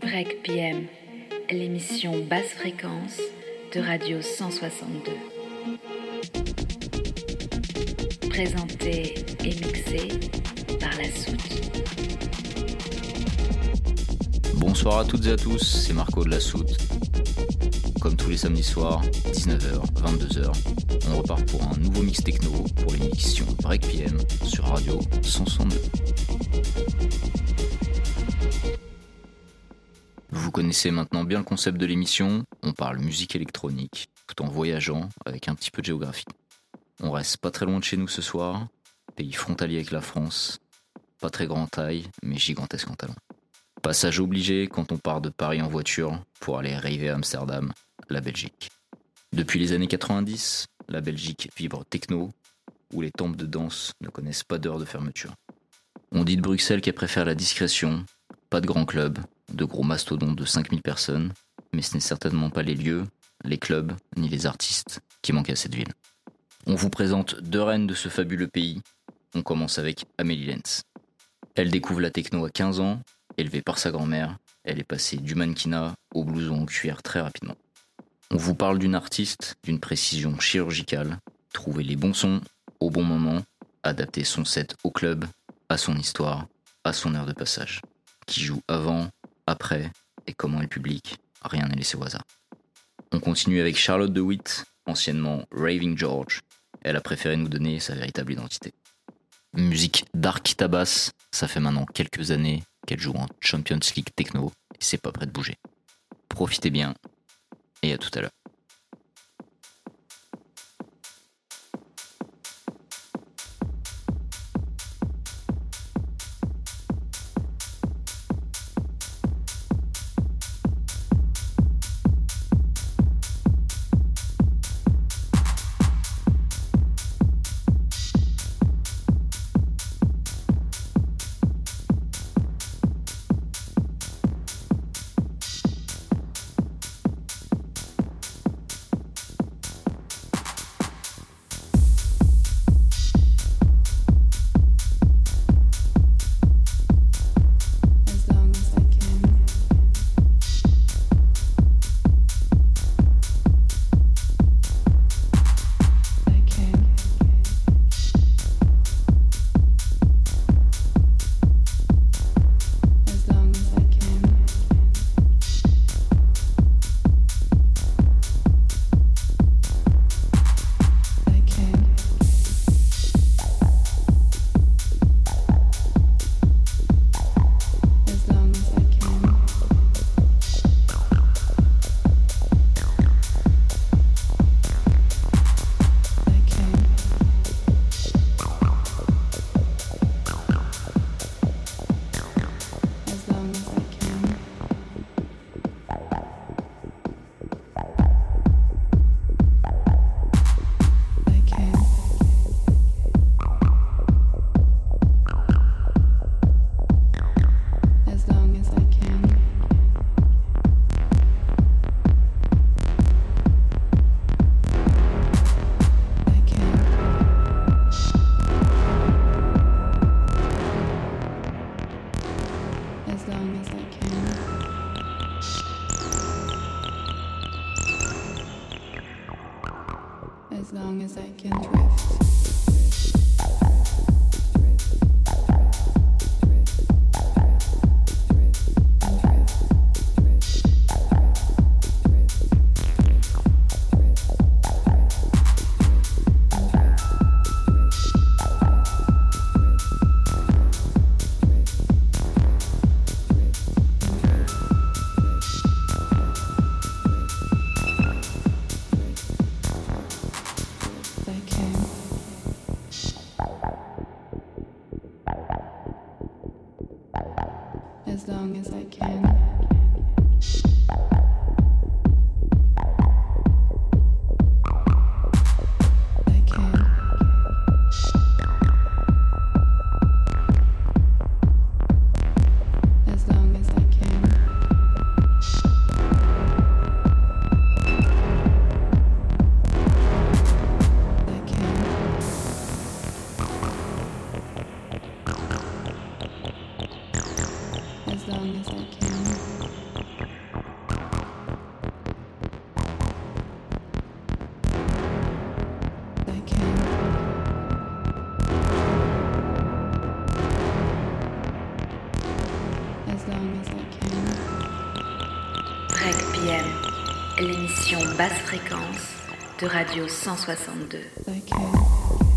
Break PM, l'émission basse fréquence de Radio 162. Présentée et mixée par la soute. Bonsoir à toutes et à tous, c'est Marco de la Soute. Comme tous les samedis soirs, 19h, 22h, on repart pour un nouveau mix techno pour l'émission Break PM sur Radio 162. Vous connaissez maintenant bien le concept de l'émission, on parle musique électronique, tout en voyageant avec un petit peu de géographie. On reste pas très loin de chez nous ce soir, pays frontalier avec la France, pas très grand taille, mais gigantesque en talent. Passage obligé quand on part de Paris en voiture pour aller rêver à Amsterdam, la Belgique. Depuis les années 90, la Belgique vibre techno, où les temples de danse ne connaissent pas d'heure de fermeture. On dit de Bruxelles qu'elle préfère la discrétion, pas de grands clubs, de gros mastodontes de 5000 personnes, mais ce n'est certainement pas les lieux, les clubs, ni les artistes qui manquent à cette ville. On vous présente deux reines de ce fabuleux pays. On commence avec Amélie Lenz. Elle découvre la techno à 15 ans Élevée par sa grand-mère, elle est passée du mannequinat au blouson en cuir très rapidement. On vous parle d'une artiste d'une précision chirurgicale, trouver les bons sons au bon moment, adapter son set au club, à son histoire, à son heure de passage. Qui joue avant, après et comment le public, rien n'est laissé au hasard. On continue avec Charlotte DeWitt, anciennement Raving George. Elle a préféré nous donner sa véritable identité. Musique dark tabasse, ça fait maintenant quelques années qu'elle joue en Champions League Techno et c'est pas prêt de bouger. Profitez bien et à tout à l'heure. as long as I can drift. Basse fréquence de Radio 162.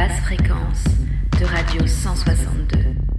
basse fréquence de Radio 162.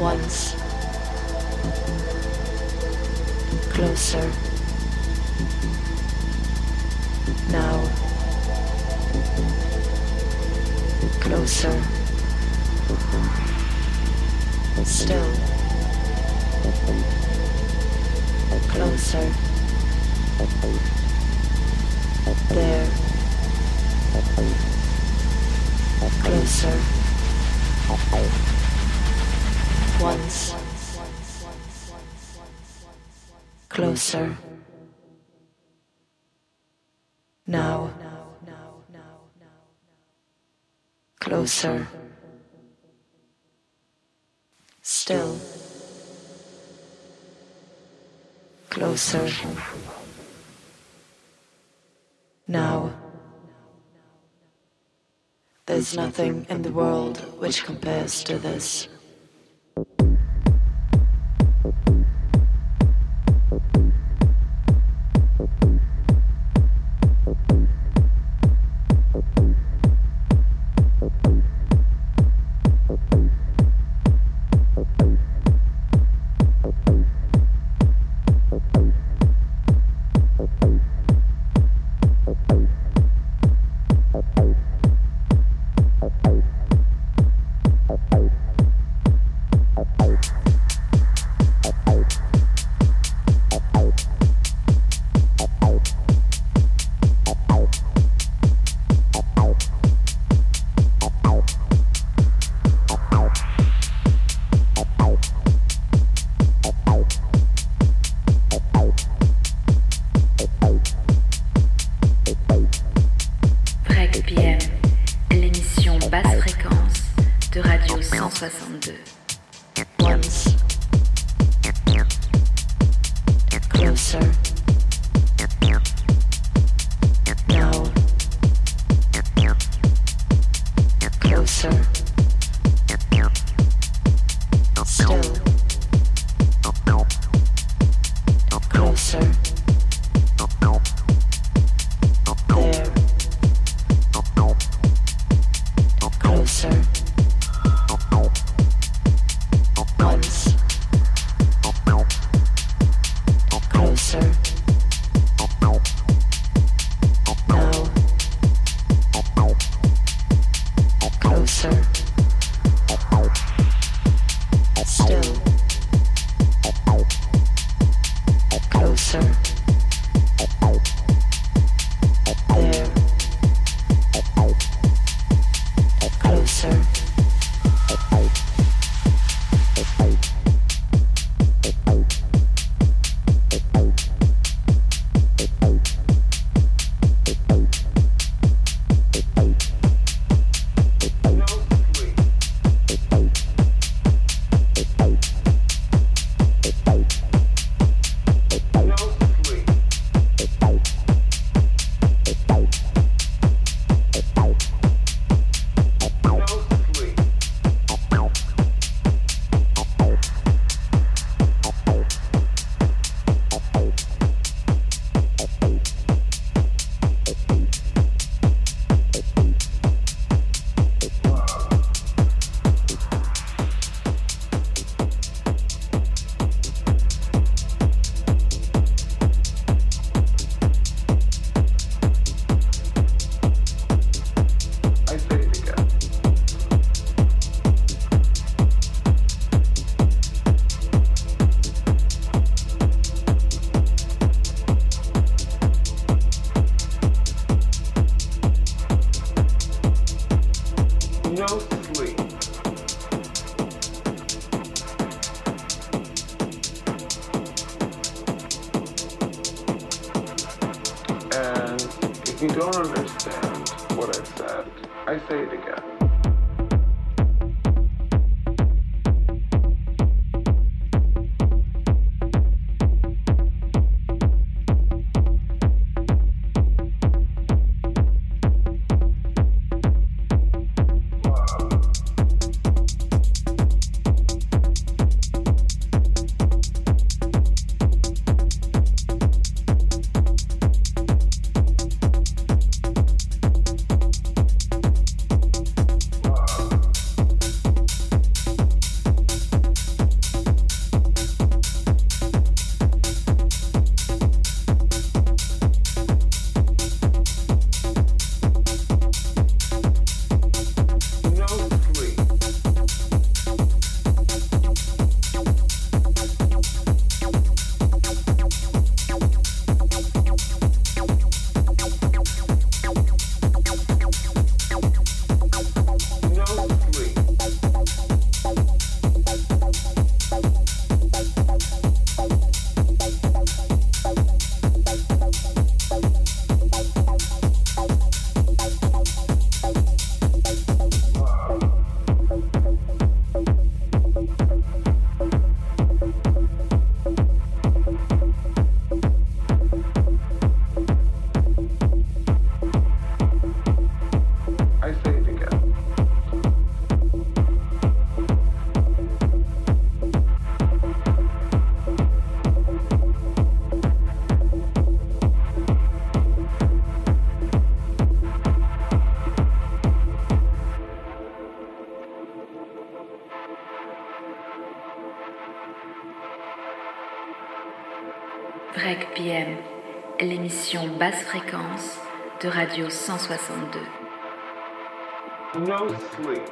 Once. Closer. Now. Closer. Still. Closer. There. Closer. Once. Closer. Now. Closer. Still. Closer. Now. There's nothing in the world which compares to this. 1962. Basse fréquence de Radio 162. No sleep.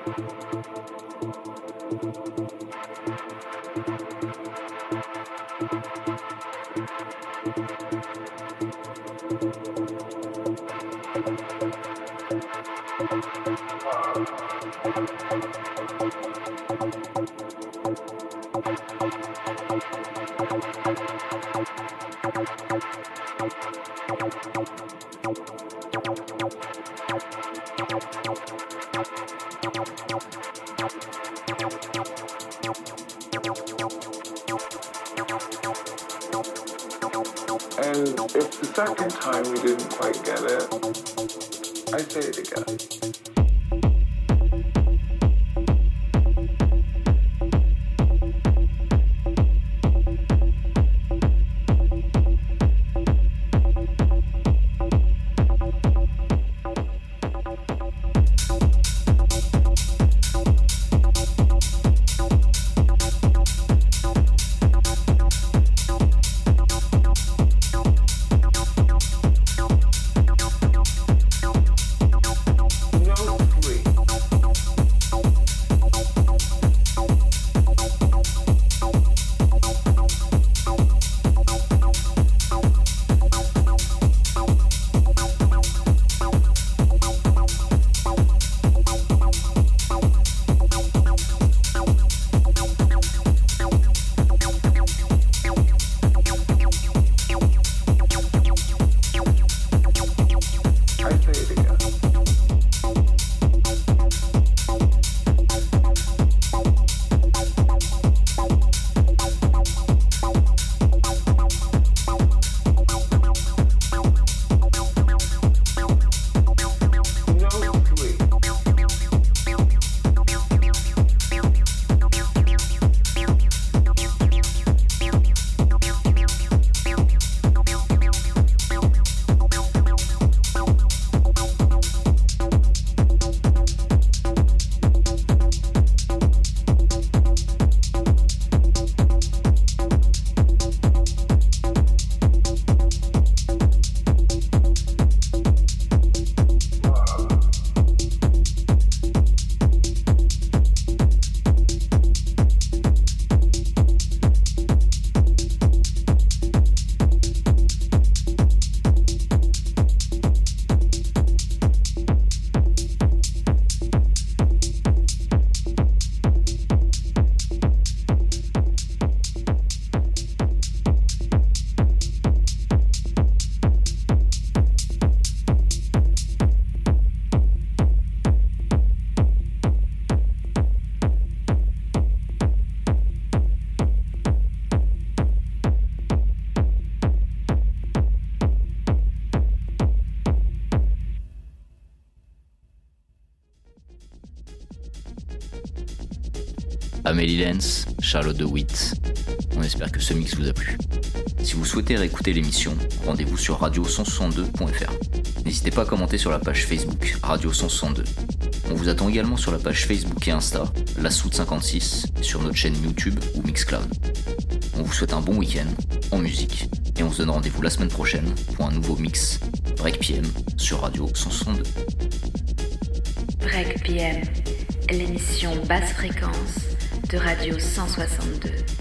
Amélie Lenz, Charlotte DeWitt. On espère que ce mix vous a plu. Si vous souhaitez réécouter l'émission, rendez-vous sur radio162.fr. N'hésitez pas à commenter sur la page Facebook Radio 162. On vous attend également sur la page Facebook et Insta, la Soute 56, et sur notre chaîne YouTube ou Mixcloud. On vous souhaite un bon week-end en musique et on se donne rendez-vous la semaine prochaine pour un nouveau mix Break PM sur Radio 162. Break PM, l'émission basse fréquence de Radio 162.